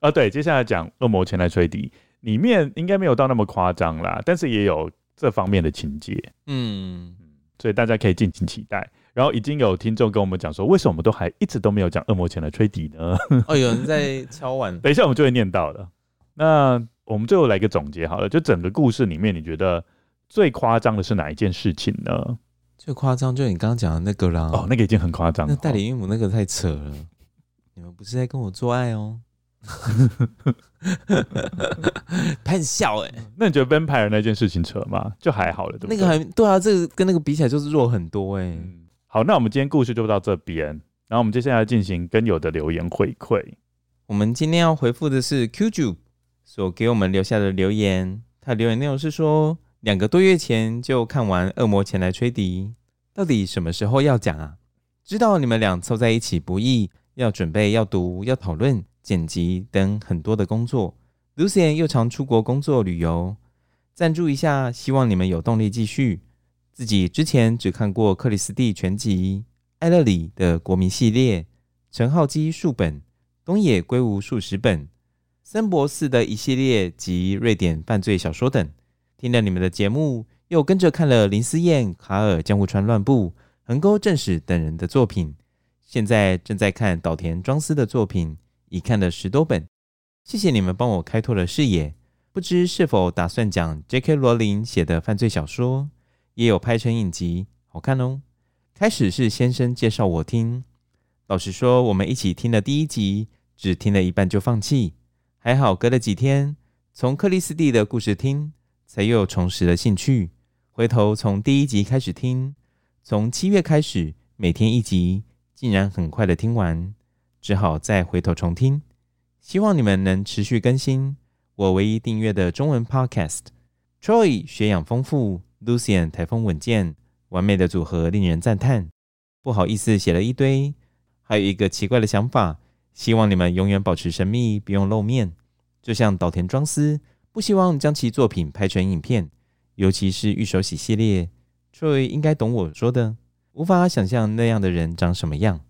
啊，对，接下来讲恶魔前来吹笛。里面应该没有到那么夸张啦，但是也有这方面的情节，嗯，所以大家可以敬请期待。然后已经有听众跟我们讲说，为什么我们都还一直都没有讲恶魔前来吹笛呢？<laughs> 哦，有人在敲碗，<laughs> 等一下我们就会念到了。那我们最后来个总结好了，就整个故事里面，你觉得最夸张的是哪一件事情呢？最夸张就是你刚刚讲的那个啦，哦，那个已经很夸张，那代理孕母那个太扯了，你们不是在跟我做爱哦。他很笑哎、欸，那你觉得 vampire 那件事情扯吗？就还好了，对不对？那个还对啊，这个跟那个比起来就是弱很多哎、欸。好，那我们今天故事就到这边，然后我们接下来进行跟友的留言回馈。我们今天要回复的是 Q j u 所给我们留下的留言，他留言内容是说，两个多月前就看完《恶魔前来吹笛》，到底什么时候要讲啊？知道你们俩凑在一起不易，要准备、要读、要讨论、剪辑等很多的工作。Lucien 又常出国工作旅游，赞助一下，希望你们有动力继续。自己之前只看过克里斯蒂全集、艾勒里的国民系列、陈浩基数本、东野圭吾数十本、森博士的一系列及瑞典犯罪小说等。听了你们的节目，又跟着看了林思燕、卡尔江户川乱步、横沟正史等人的作品，现在正在看岛田庄司的作品，已看了十多本。谢谢你们帮我开拓了视野，不知是否打算讲 J.K. 罗琳写的犯罪小说，也有拍成影集，好看哦。开始是先生介绍我听，老实说，我们一起听了第一集，只听了一半就放弃，还好隔了几天，从克里斯蒂的故事听。才又重拾了兴趣，回头从第一集开始听，从七月开始每天一集，竟然很快的听完，只好再回头重听。希望你们能持续更新我唯一订阅的中文 Podcast。Troy 学养丰富，Lucien 台风稳健，完美的组合令人赞叹。不好意思写了一堆，还有一个奇怪的想法，希望你们永远保持神秘，不用露面，就像岛田庄司。不希望将其作品拍成影片，尤其是御手洗系列。Troy 应该懂我说的，无法想象那样的人长什么样。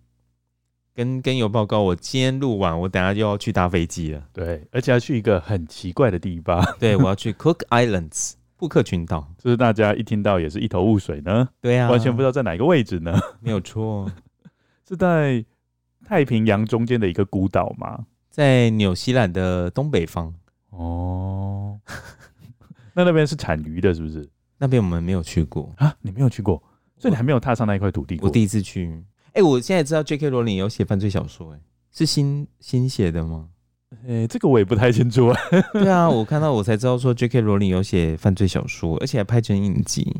跟跟友报告，我今天录完，我等下又要去搭飞机了。对，而且要去一个很奇怪的地方。对，我要去 Cook Islands，布克群岛。就是大家一听到也是一头雾水呢。对啊，完全不知道在哪个位置呢？没有错，<laughs> 是在太平洋中间的一个孤岛吗？在纽西兰的东北方。哦，<laughs> 那那边是产鱼的，是不是？那边我们没有去过啊，你没有去过，所以你还没有踏上那一块土地过。我第一次去，哎、欸，我现在知道 J.K. 罗琳有写犯罪小说、欸，哎，是新新写的吗？哎、欸，这个我也不太清楚啊。<laughs> 对啊，我看到我才知道说 J.K. 罗琳有写犯罪小说，而且还拍成影集，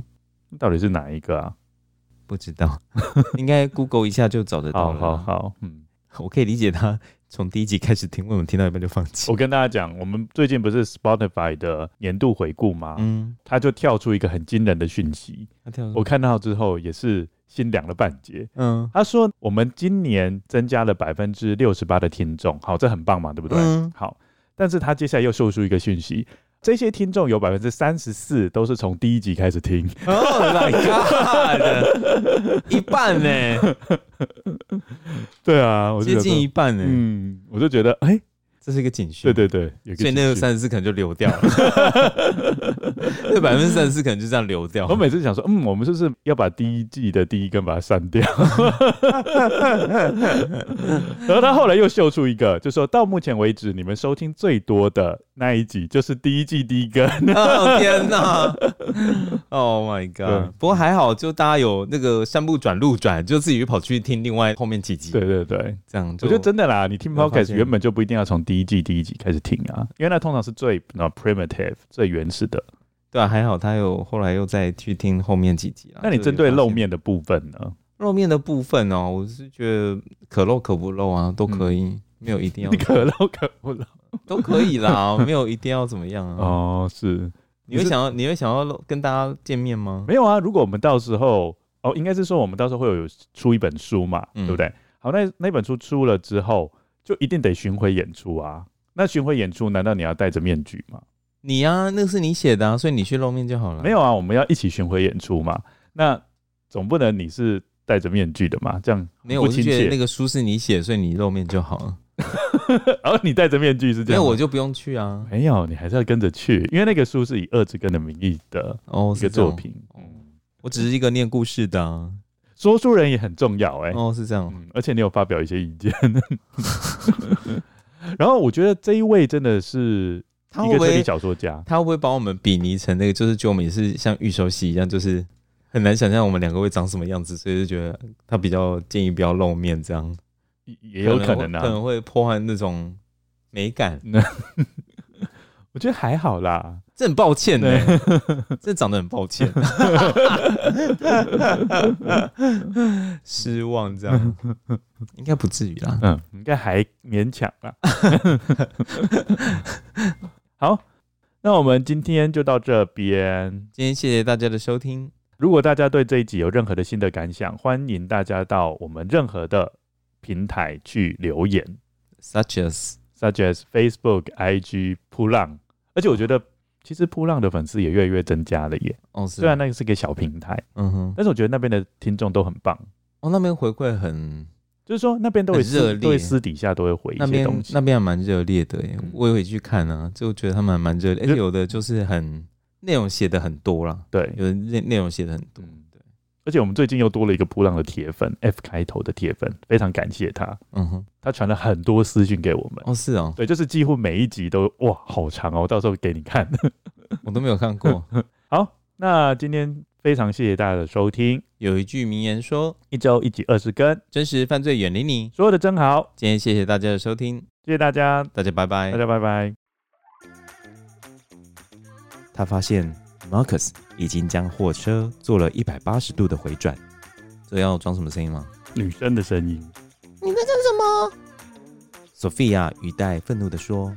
到底是哪一个啊？<laughs> 不知道，<laughs> 应该 Google 一下就找得到了。好好好，嗯，我可以理解他。从第一集开始听，为什么听到一半就放弃？我跟大家讲，我们最近不是 Spotify 的年度回顾吗？嗯，他就跳出一个很惊人的讯息。我看到之后也是心凉了半截。嗯，他说我们今年增加了百分之六十八的听众，好，这很棒嘛，对不对？嗯，好。但是他接下来又秀出一个讯息。这些听众有百分之三十四都是从第一集开始听。<laughs> Oh my god！<laughs> 一半呢？对啊，我接近一半呢。嗯，我就觉得，哎。这是一个警讯，对对对，所以那个三十四可能就流掉了，<laughs> <laughs> 那百分之三十四可能就这样流掉。我每次想说，嗯，我们是不是要把第一季的第一根把它删掉？<laughs> 然后他后来又秀出一个，就说到目前为止，你们收听最多的那一集就是第一季第一根。<laughs> 哦天哪！Oh my god！不过还好，就大家有那个山不转路转，就自己跑去听另外后面几集。对对对，这样我觉得真的啦。你听 Podcast 原本就不一定要从第第一季第一集开始听啊，因为那通常是最 primitive 最原始的，对啊，还好他有后来又再去听后面几集啊。那你针对露面的部分呢？露面的部分哦，我是觉得可露可不露啊，都可以，嗯、没有一定要你可露可不露都可以啦，<laughs> 没有一定要怎么样啊。哦，是，你会想要你会想要跟大家见面吗？没有啊，如果我们到时候哦，应该是说我们到时候会有出一本书嘛，嗯、对不对？好，那那本书出了之后。就一定得巡回演出啊？那巡回演出难道你要戴着面具吗？你呀、啊，那个是你写的啊，所以你去露面就好了。没有啊，我们要一起巡回演出嘛。那总不能你是戴着面具的嘛？这样没有，我就觉得那个书是你写，所以你露面就好了。<laughs> 然后你戴着面具是这样，那我就不用去啊。没有，你还是要跟着去，因为那个书是以二之根的名义的哦，一个作品。哦，我只是一个念故事的、啊。说书人也很重要哎、欸，哦，是这样、嗯，而且你有发表一些意见，<laughs> 然后我觉得这一位真的是一个推理小说家，他会不会把我们比拟成那个，就是就我们也是像御手洗一样，就是很难想象我们两个会长什么样子，所以就觉得他比较建议不要露面，这样也有可能啊，可能会破坏那种美感。<laughs> 我觉得还好啦，这很抱歉呢，<laughs> 这长得很抱歉，<laughs> 失望这样，应该不至于啦，嗯，应该还勉强吧。好，那我们今天就到这边。今天谢谢大家的收听。如果大家对这一集有任何的新的感想，欢迎大家到我们任何的平台去留言，such as such as Facebook、IG、扑浪。而且我觉得。其实扑浪的粉丝也越来越增加了耶。哦，虽然那个是个小平台，嗯哼，但是我觉得那边的听众都很棒。哦，那边回馈很，就是说那边都会热烈，私底下都会回一些东西。那边还蛮热烈的耶，我也会去看啊，就觉得他们还蛮热烈，而且有的就是很内容写的很多啦，对，有的内内容写的很多。而且我们最近又多了一个波浪的铁粉，F 开头的铁粉，非常感谢他。嗯哼，他传了很多私讯给我们。哦，是哦，对，就是几乎每一集都哇，好长哦，我到时候给你看。<laughs> 我都没有看过。<laughs> 好，那今天非常谢谢大家的收听。有一句名言说：“一周一集二十更，真实犯罪远离你。”说的真好。今天谢谢大家的收听，谢谢大家，大家拜拜，大家拜拜。他发现 Marcus 已经将货车做了一百八十度的回转。这要装什么声音吗？女生的声音。你在干什么？Sophia 语带愤怒的说：“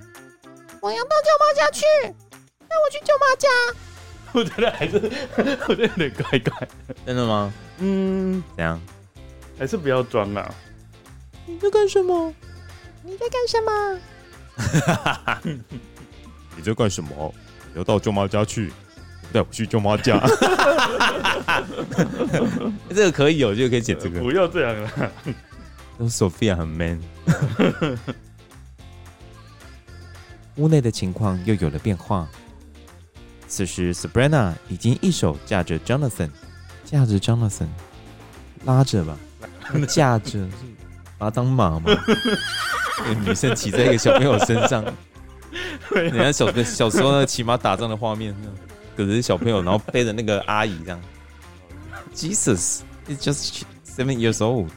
我要到舅妈家去，带我去舅妈家。”我觉得还是，<laughs> 我觉得有点怪怪。真的吗？嗯，怎样？还是不要装啊。你在干什么？你在干什么？<laughs> 你在干什么？要到舅妈家去。带我去舅妈家，<laughs> 这个可以有，就可以剪这个。不要这样了，Sophia 很 man。屋内的情况又有了变化。此时，Sabrina 已经一手架着 Jonathan，架着 Jonathan，拉着吧，架着，把他当马吗？女生骑在一个小朋友身上，<laughs> 你看小小时候那骑马打仗的画面。可是小朋友，然后背着那个阿姨这样，Jesus，it's just seven years old。